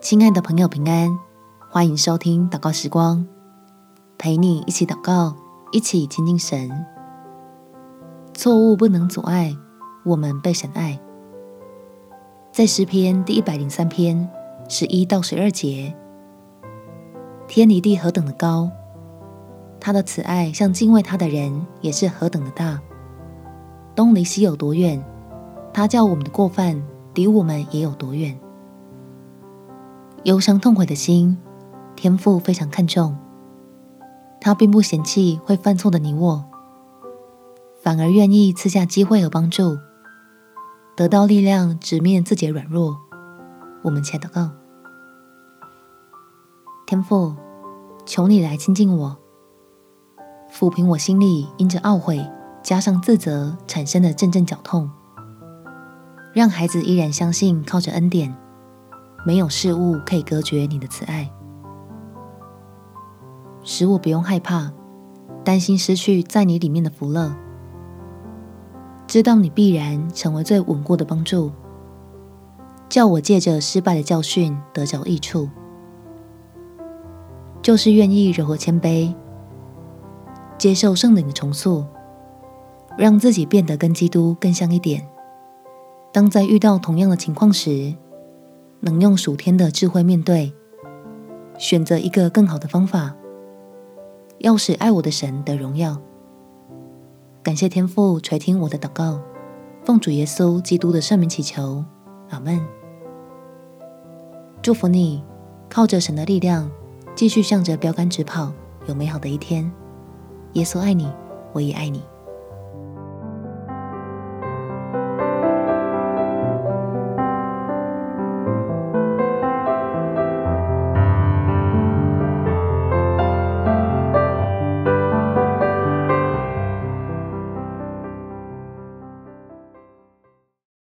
亲爱的朋友，平安！欢迎收听祷告时光，陪你一起祷告，一起亲近神。错误不能阻碍我们被神爱。在诗篇第一百零三篇十一到十二节，天离地何等的高，他的慈爱向敬畏他的人也是何等的大。东离西有多远，他叫我们的过犯离我们也有多远。忧伤痛悔的心，天父非常看重。他并不嫌弃会犯错的你我，反而愿意赐下机会和帮助，得到力量直面自己的软弱。我们且祷告：天父，求你来亲近我，抚平我心里因着懊悔加上自责产生的阵阵绞痛，让孩子依然相信靠着恩典。没有事物可以隔绝你的慈爱，使我不用害怕，担心失去在你里面的福乐。知道你必然成为最稳固的帮助，叫我借着失败的教训得着益处，就是愿意柔和谦卑，接受圣灵的重塑，让自己变得跟基督更像一点。当在遇到同样的情况时，能用属天的智慧面对，选择一个更好的方法，要使爱我的神得荣耀。感谢天父垂听我的祷告，奉主耶稣基督的圣名祈求，阿门。祝福你，靠着神的力量，继续向着标杆直跑，有美好的一天。耶稣爱你，我也爱你。